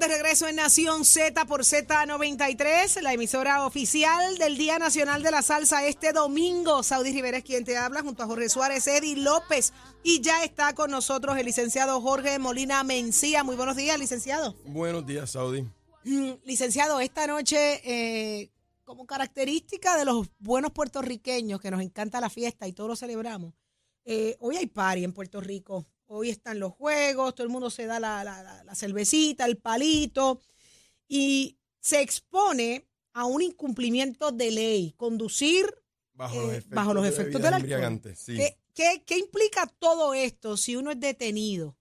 De regreso en Nación Z por Z93, la emisora oficial del Día Nacional de la Salsa este domingo. Saudi Rivera es quien te habla junto a Jorge Suárez, Eddie López. Y ya está con nosotros el licenciado Jorge Molina Mencía. Muy buenos días, licenciado. Buenos días, Saudi. Mm, Licenciado, esta noche, eh, como característica de los buenos puertorriqueños, que nos encanta la fiesta y todos lo celebramos, eh, hoy hay party en Puerto Rico. Hoy están los juegos, todo el mundo se da la, la- la- la cervecita, el palito, y se expone a un incumplimiento de ley, conducir Bajo eh, los efectos, bajo los de efectos bebidas del alcohol. sí. ¿Qué, qué- qué implica todo esto si uno es detenido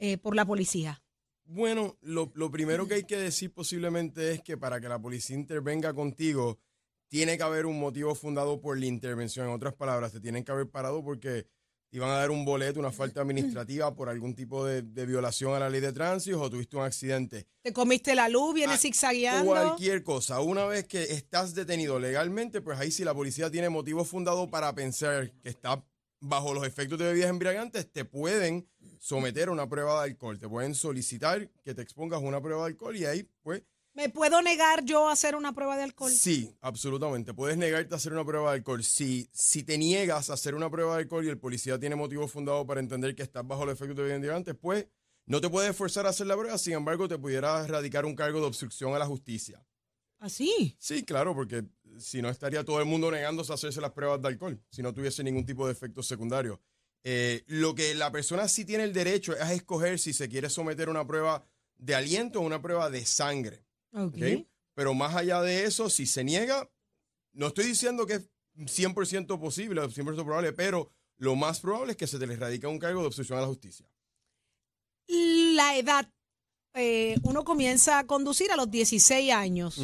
eh, por la policía? Bueno, lo, lo primero que hay que decir posiblemente es que para que la policía intervenga contigo, tiene que haber un motivo fundado por la intervención. En otras palabras, te tienen que haber parado porque te iban a dar un boleto, una falta administrativa por algún tipo de, de violación a la ley de tránsito o tuviste un accidente. Te comiste la luz, vienes Ah, zigzagueando. Cualquier cosa. Una vez que estás detenido legalmente, pues ahí si la policía tiene motivo fundado para pensar que está bajo los efectos de bebidas embriagantes, te pueden someter a una prueba de alcohol. Te pueden solicitar que te expongas a una prueba de alcohol y ahí, pues, ¿Me puedo negar yo a hacer una prueba de alcohol? sí, absolutamente. Puedes negarte a hacer una prueba de alcohol. Si, si te niegas a hacer una prueba de alcohol y el policía tiene motivo fundado para entender que estás bajo los efectos de embriagantes, pues no te puedes forzar a hacer la prueba, sin embargo, te pudiera radicar un cargo de obstrucción a la justicia. ¿Así? Sí, claro, porque si no estaría todo el mundo negándose a hacerse las pruebas de alcohol, si no tuviese ningún tipo de efectos secundarios. Eh, lo que la persona sí tiene el derecho es a escoger si se quiere someter a una prueba de aliento o una prueba de sangre. Ok. ¿ok? Pero más allá de eso, si se niega, no estoy diciendo que es 100% posible, 100% probable, pero lo más probable es que se te le radica un cargo de obstrucción a la justicia. La edad. eh, uno comienza a conducir a los 16 años.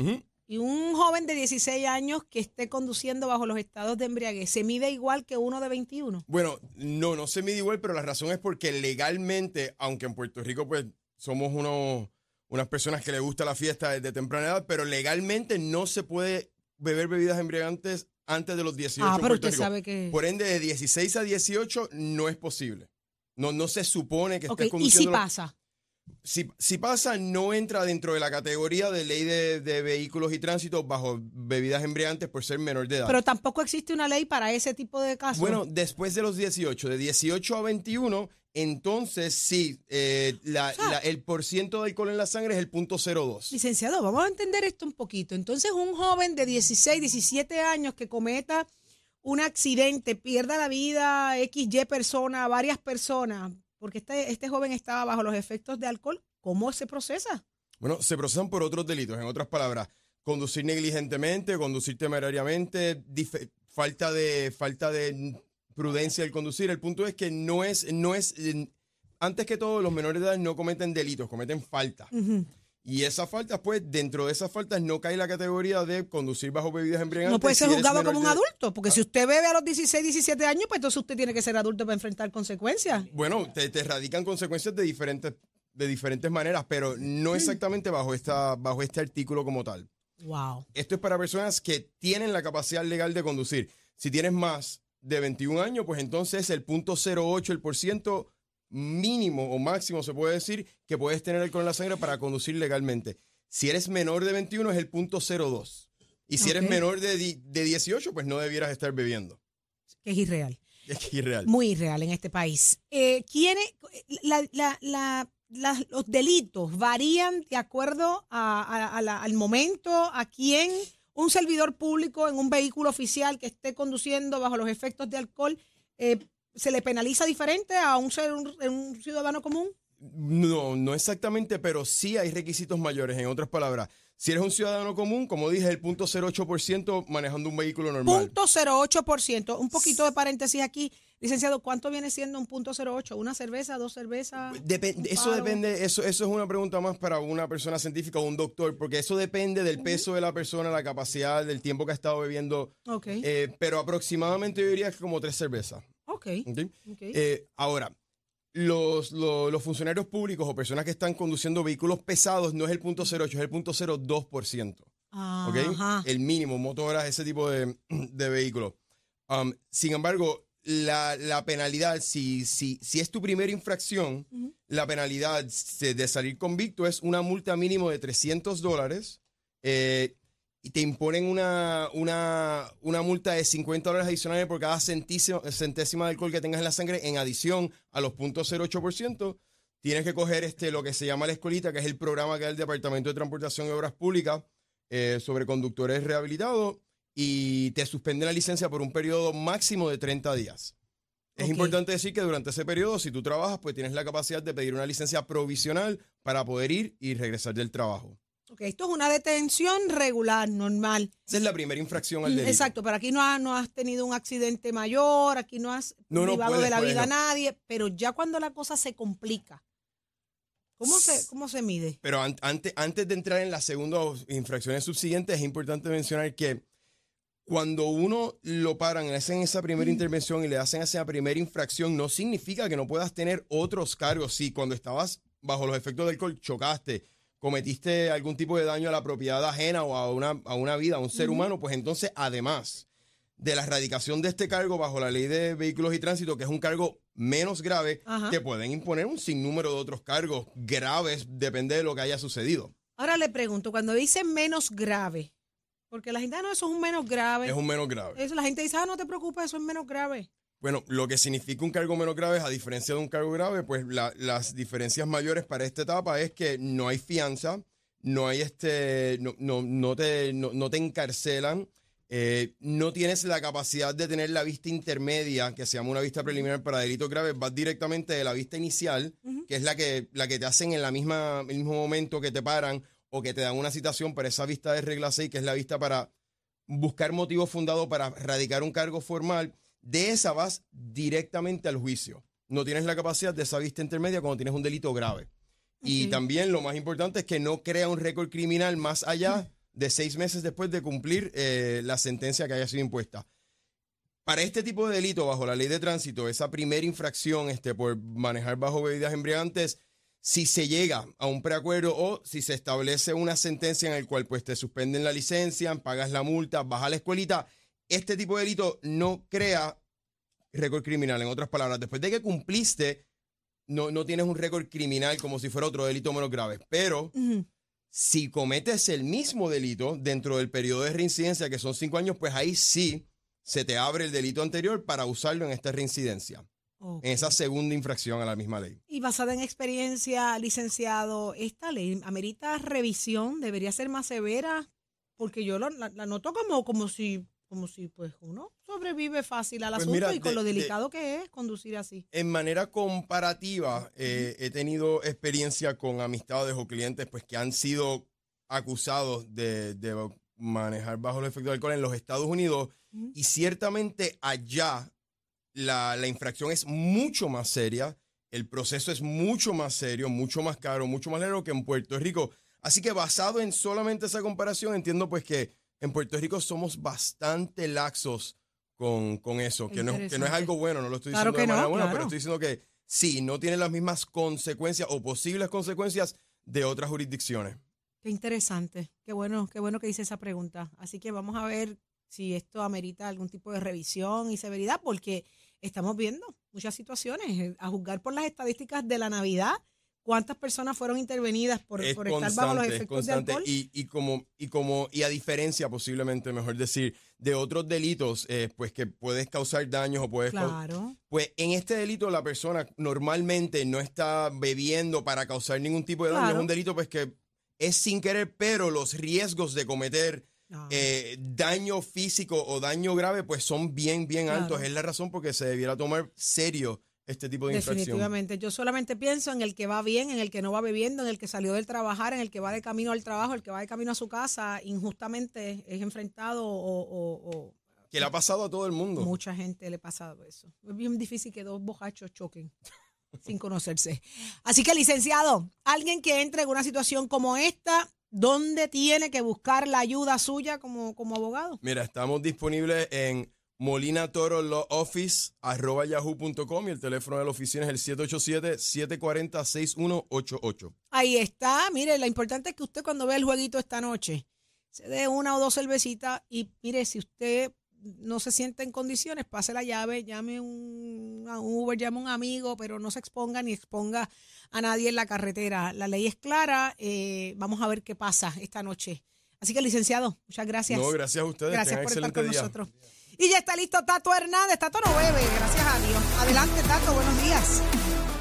Y un joven de 16 años que esté conduciendo bajo los estados de embriaguez, ¿se mide igual que uno de 21? Bueno, no, no se mide igual, pero la razón es porque legalmente, aunque en Puerto Rico pues somos unos, unas personas que les gusta la fiesta desde temprana edad, pero legalmente no se puede beber bebidas embriagantes antes de los 18 Ah, pero usted sabe que... Por ende, de 16 a 18 no es posible. No, no se supone que Ok, estés ¿y si conduciendo. pasa? Si, si pasa, no entra dentro de la categoría de ley de, de vehículos y tránsito bajo bebidas embriagantes por ser menor de edad. Pero tampoco existe una ley para ese tipo de casos. Bueno, después de los 18, de 18 a 21, entonces sí, eh, la- sea- la- el porciento de alcohol en la sangre es el punto 02. Licenciado, vamos a entender esto un poquito. Entonces, un joven de 16, 17 años que cometa un accidente, pierda la vida XY persona, varias personas, porque este, este joven estaba bajo los efectos de alcohol, ¿cómo se procesa? Bueno, se procesan por otros delitos, en otras palabras, conducir negligentemente, conducir temerariamente, falta de falta de prudencia al conducir. El punto es que no es no es antes que todo los menores de edad no cometen delitos, cometen faltas. Y esas faltas, pues, dentro de esas faltas no cae la categoría de conducir bajo bebidas embriagantes. No puede ser si juzgado como un de- Ah. adulto, porque si usted bebe a los 16, 17 años, pues entonces usted tiene que ser adulto para enfrentar consecuencias. Bueno, te, te radican consecuencias de diferentes, de diferentes maneras, pero no exactamente bajo, esta, bajo este artículo como tal. Wow. Esto es para personas que tienen la capacidad legal de conducir. Si tienes más de 21 años, pues entonces el punto 08, el por ciento mínimo o máximo se puede decir que puedes tener alcohol en la sangre para conducir legalmente. Si eres menor de 21 es el punto 02. Y si eres menor de, de 18, pues no debieras estar bebiendo. Es irreal. Es irreal. Muy irreal en este país. Eh, ¿quiénes- la- la- la- la- los delitos varían de acuerdo a- a- a la- al momento, a quién un servidor público en un vehículo oficial que esté conduciendo bajo los efectos de alcohol eh, se le penaliza diferente a un, ser- un- un ciudadano común. No, no exactamente, pero sí hay requisitos mayores. En otras palabras, si eres un ciudadano común, como dije, el 0.08% manejando un vehículo normal. Punto 08%. Un poquito de paréntesis aquí. Licenciado, ¿cuánto viene siendo un punto 08? ¿Una cerveza, dos cervezas? Eso depende, eso, eso es una pregunta más para una persona científica o un doctor, porque eso depende del peso de la persona, la capacidad, del tiempo que ha estado bebiendo. Ok, eh, pero aproximadamente yo diría que como tres cervezas. Ok. ¿ok? ok. Eh, ahora, los, los, los funcionarios públicos o personas que están conduciendo vehículos pesados no es el punto 08, es el punto 02%. ¿ok? Ajá. El mínimo, motoras, ese tipo de, de vehículos. Um, sin embargo, la, la penalidad, si, si, si es tu primera infracción, la penalidad de salir convicto es una multa mínimo de 300 dólares eh, y te imponen una, una, una multa de 50 dólares adicionales por cada centísimo- centésima de alcohol que tengas en la sangre en adición a los puntos 0.8%. Tienes que coger este, lo que se llama la escolita, que es el programa que da el Departamento de Transportación y Obras Públicas eh, sobre conductores rehabilitados y te suspenden la licencia por un periodo máximo de 30 días. Es importante decir que durante ese periodo, si tú trabajas, pues tienes la capacidad de pedir una licencia provisional para poder ir y regresar del trabajo. Ok, esto es una detención regular, normal. Esa es la primera infracción al delito. Exacto, pero aquí no, ha- no has tenido un accidente mayor, aquí no has No, no, privado puedes, de la puedes, vida a nadie, pero ya cuando la cosa se complica, ¿cómo se, cómo se mide? Pero an- antes, antes de entrar en las segundas infracciones subsiguientes, es importante mencionar que cuando uno lo paran, le hacen esa primera intervención y le hacen esa primera infracción, no significa que no puedas tener otros cargos. Si cuando estabas bajo los efectos del alcohol chocaste, cometiste algún tipo de daño a la propiedad ajena o a una, a una vida, a un ser humano, pues entonces además de la erradicación de este cargo bajo la ley de vehículos y tránsito, que es un cargo menos grave, Ajá. te pueden imponer un sinnúmero de otros cargos graves, depende de lo que haya sucedido. Ahora le pregunto, cuando dicen menos grave, porque la gente, ah, no, eso es un menos grave. Es un menos grave. Eso, la gente dice, ah, no te preocupes, eso es menos grave. Bueno, lo que significa un cargo menos grave, a diferencia de un cargo grave, pues la- las diferencias mayores para esta etapa es que no hay fianza, no hay este, no, no, no te, no, no te encarcelan, eh, no tienes la capacidad de tener la vista intermedia, que se llama una vista preliminar para delitos graves, vas directamente de la vista inicial, que es la que, la que te hacen en la misma, el mismo momento que te paran o que te dan una citación para esa vista de regla 6, que es la vista para buscar motivo fundado para radicar un cargo formal, de esa vas directamente al juicio. No tienes la capacidad de esa vista intermedia cuando tienes un delito grave. Y también lo más importante es que no crea un récord criminal más allá de seis meses después de cumplir eh, la sentencia que haya sido impuesta. Para este tipo de delito, bajo la ley de tránsito, esa primera infracción este, por manejar bajo bebidas embriagantes, si se llega a un preacuerdo o si se establece una sentencia en el cual pues te suspenden la licencia, pagas la multa, vas a la escuelita, este tipo de delito no crea récord criminal. En otras palabras, después de que cumpliste, no, no tienes un récord criminal como si fuera otro delito menos grave. Pero si cometes el mismo delito dentro del periodo de reincidencia, que son cinco años, pues ahí sí se te abre el delito anterior para usarlo en esta reincidencia, en esa segunda infracción a la misma ley. Y basada en experiencia, licenciado, esta ley amerita revisión, debería ser más severa, porque yo la, la noto como, como si, como si pues uno sobrevive fácil al Pues asunto mira, y con de- lo de- delicado que es conducir así. En manera comparativa, eh, he tenido experiencia con amistades o clientes pues, que han sido acusados de, de manejar bajo los efectos del alcohol en los Estados Unidos y ciertamente allá la, la infracción es mucho más seria, el proceso es mucho más serio, mucho más caro, mucho más largo que en Puerto Rico. Así que basado en solamente esa comparación, entiendo pues que en Puerto Rico somos bastante laxos con, con eso, que no, que no es algo bueno, no lo estoy Claro diciendo de que no, manera buena, claro. pero estoy diciendo que sí, no tiene las mismas consecuencias o posibles consecuencias de otras jurisdicciones. Qué interesante, qué bueno, qué bueno que hice esa pregunta. Así que vamos a ver si esto amerita algún tipo de revisión y severidad, porque estamos viendo muchas situaciones. eh, A juzgar por las estadísticas de la Navidad, cuántas personas fueron intervenidas por, es por estar bajo los es efectos de constante. alcohol. Y, y como, y como, y a diferencia, posiblemente, mejor decir, de otros delitos, eh, pues que puedes causar daños o puedes Claro. Pues en este delito la persona normalmente no está bebiendo para causar ningún tipo de daño. Claro. Es un delito pues que es sin querer, pero los riesgos de cometer No. eh, daño físico o daño grave pues son bien, bien Claro. altos. Es la razón por que se debiera tomar serio este tipo de infracción. Definitivamente. Yo solamente pienso en el que va bien, en el que no va bebiendo, en el que salió del trabajar, en el que va de camino al trabajo, el que va de camino a su casa, injustamente es enfrentado o, o- o Que le ha pasado a todo el mundo. mucha gente le ha pasado eso. Es bien difícil que dos bojachos choquen sin conocerse. Así que, licenciado, alguien que entre en una situación como esta, ¿dónde tiene que buscar la ayuda suya como, como abogado? Mira, estamos disponibles en Molina Toro Law Office, arroba yahoo.com y el teléfono de la oficina es el 787-740-6188. Ahí está. Mire, lo importante es que usted cuando vea el jueguito esta noche se dé una o dos cervecitas y mire, si usted no se siente en condiciones, pase la llave, llame un, a un Uber, llame a un amigo, pero no se exponga ni exponga a nadie en la carretera. La ley es clara. eh, vamos a ver qué pasa esta noche. Así que, licenciado, muchas gracias. No, gracias a ustedes. Gracias Tengan por estar con día. nosotros. Y ya está listo Tato Hernández. Tato no bebe, gracias a Dios. Adelante, Tato, buenos días.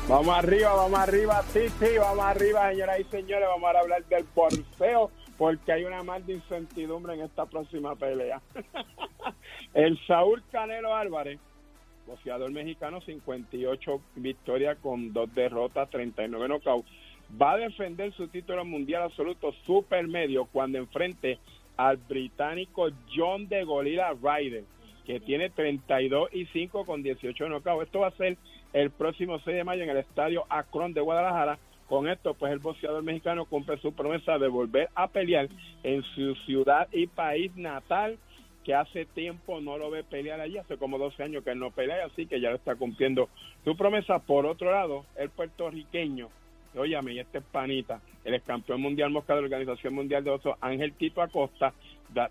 Vamos arriba, vamos arriba, sí, vamos arriba, señoras y señores. Vamos a hablar del boxeo porque hay una de incertidumbre en esta próxima pelea. El Saúl Canelo Álvarez, boxeador mexicano, 58 victorias con dos derrotas, 39 knockouts, va a defender su título mundial absoluto supermedio cuando enfrente al británico John de Golila Ryder, que tiene 32 y 5 con 18 knockouts. Esto va a ser el próximo 6 de mayo en el estadio Akron de Guadalajara. Con esto, pues el boxeador mexicano cumple su promesa de volver a pelear en su ciudad y país natal, que hace tiempo no lo ve pelear allí, hace como 12 años que él no pelea, así que ya lo está cumpliendo su promesa. Por otro lado, el puertorriqueño, óyame, y este es panita, el ex campeón mundial mosca de la Organización Mundial de Oso, Ángel Tito Acosta,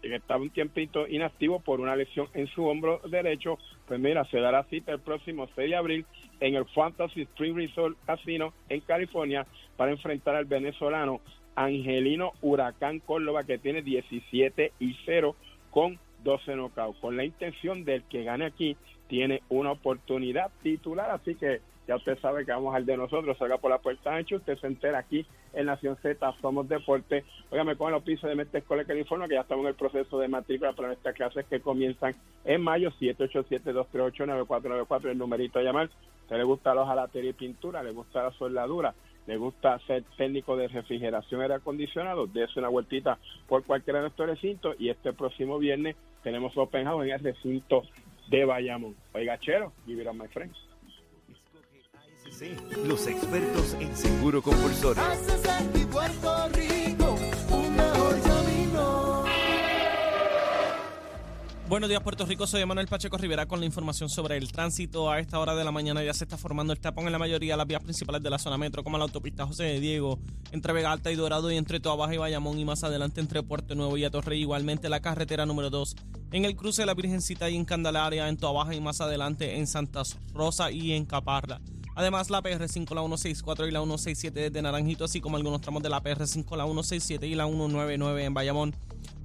estaba un tiempito inactivo por una lesión en su hombro derecho, pues mira, se dará cita el próximo 6 de abril en el Fantasy Spring Resort Casino en California para enfrentar al venezolano Angelino Huracán Córdoba que tiene 17 y 0 con 12 knockouts. Con la intención del que gane aquí tiene una oportunidad titular, así que ya usted sabe que vamos al de nosotros, salga por la puerta ancha, usted se entera aquí en Nación Z, Somos Deporte. Óigame con el pisos de Mente Escuela California, que ya estamos en el proceso de matrícula para nuestras clases que comienzan en mayo, 787-238-9494, el numerito a llamar. ¿Usted le gusta la hojalatería y pintura? ¿Le gusta la soldadura? ¿Le gusta ser técnico de refrigeración aire acondicionado? Dese una vueltita por cualquiera de nuestros recintos y este próximo viernes tenemos Open House en el recinto de Bayamón. Oiga, chero, up, my friends. Los expertos en seguro compulsorio. Buenos días, Puerto Rico. Soy Manuel Pacheco Rivera con la información sobre el tránsito. A esta hora de la mañana ya se está formando el tapón en la mayoría de las vías principales de la zona metro, como la autopista José de Diego, entre Vega Alta y Dorado, y entre Toa Baja y Bayamón, y más adelante entre Puerto Nuevo y Atorrey. Igualmente la carretera número 2 en el cruce de la Virgencita y en Candelaria, en Toa Baja, y más adelante en Santa Rosa y en Caparra. Además, la PR5, la 164 y la 167 desde Naranjito, así como algunos tramos de la PR5, la 167 y la 199 en Bayamón.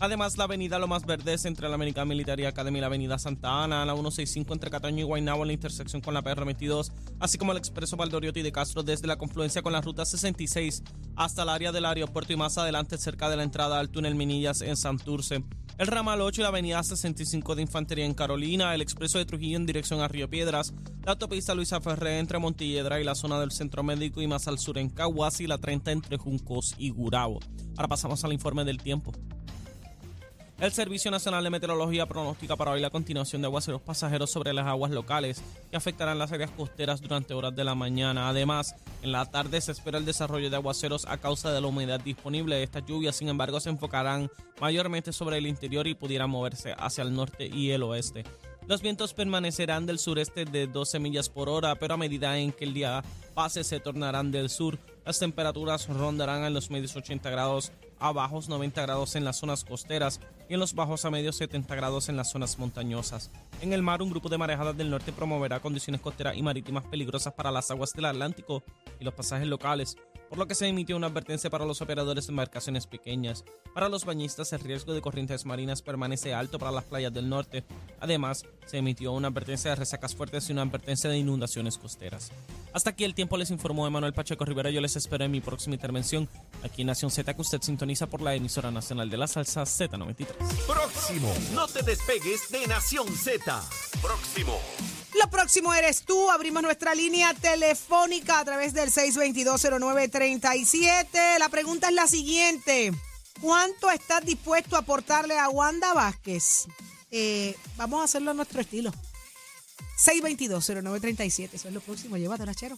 Además, la avenida Lomas Verdes entre la American Military Academy y la avenida Santa Ana, la 165 entre Cataño y Guaynabo en la intersección con la PR22, así como el expreso Valdoriotti de Castro desde la confluencia con la ruta 66 hasta el área del aeropuerto y más adelante cerca de la entrada al túnel Minillas en Santurce. El ramal 8 y la avenida 65 de Infantería en Carolina, el expreso de Trujillo en dirección a Río Piedras, la autopista Luisa Ferré entre Montilledra y la zona del Centro Médico y más al sur en Caguas y la 30 entre Juncos y Gurabo. Ahora pasamos al informe del tiempo. El Servicio Nacional de Meteorología pronostica para hoy la continuación de aguaceros pasajeros sobre las aguas locales que afectarán las áreas costeras durante horas de la mañana. Además, en la tarde se espera el desarrollo de aguaceros a causa de la humedad disponible. Estas lluvias, sin embargo, se enfocarán mayormente sobre el interior y pudieran moverse hacia el norte y el oeste. Los vientos permanecerán del sureste de 12 millas por hora, pero a medida en que el día pase se tornarán del sur. Las temperaturas rondarán en los medios 80 grados a bajos 90 grados en las zonas costeras y en los bajos a medios 70 grados en las zonas montañosas. En el mar, un grupo de marejadas del norte promoverá condiciones costeras y marítimas peligrosas para las aguas del Atlántico y los pasajes locales, por lo que se emitió una advertencia para los operadores de embarcaciones pequeñas. Para los bañistas, el riesgo de corrientes marinas permanece alto para las playas del norte. Además, se emitió una advertencia de resacas fuertes y una advertencia de inundaciones costeras. Hasta aquí el tiempo les informó Emanuel Pacheco Rivera. Yo les espero en mi próxima intervención aquí en Nación Z, que usted sintoniza por la emisora nacional de la salsa Z93. Próximo. No te despegues de Nación Z. Próximo. Lo próximo eres tú. Abrimos nuestra línea telefónica a través del 6220937. La pregunta es la siguiente. ¿Cuánto estás dispuesto a aportarle a Wanda Vázquez? Eh, vamos a hacerlo a nuestro estilo. 6220937. Eso es lo próximo. Llévatela, chero.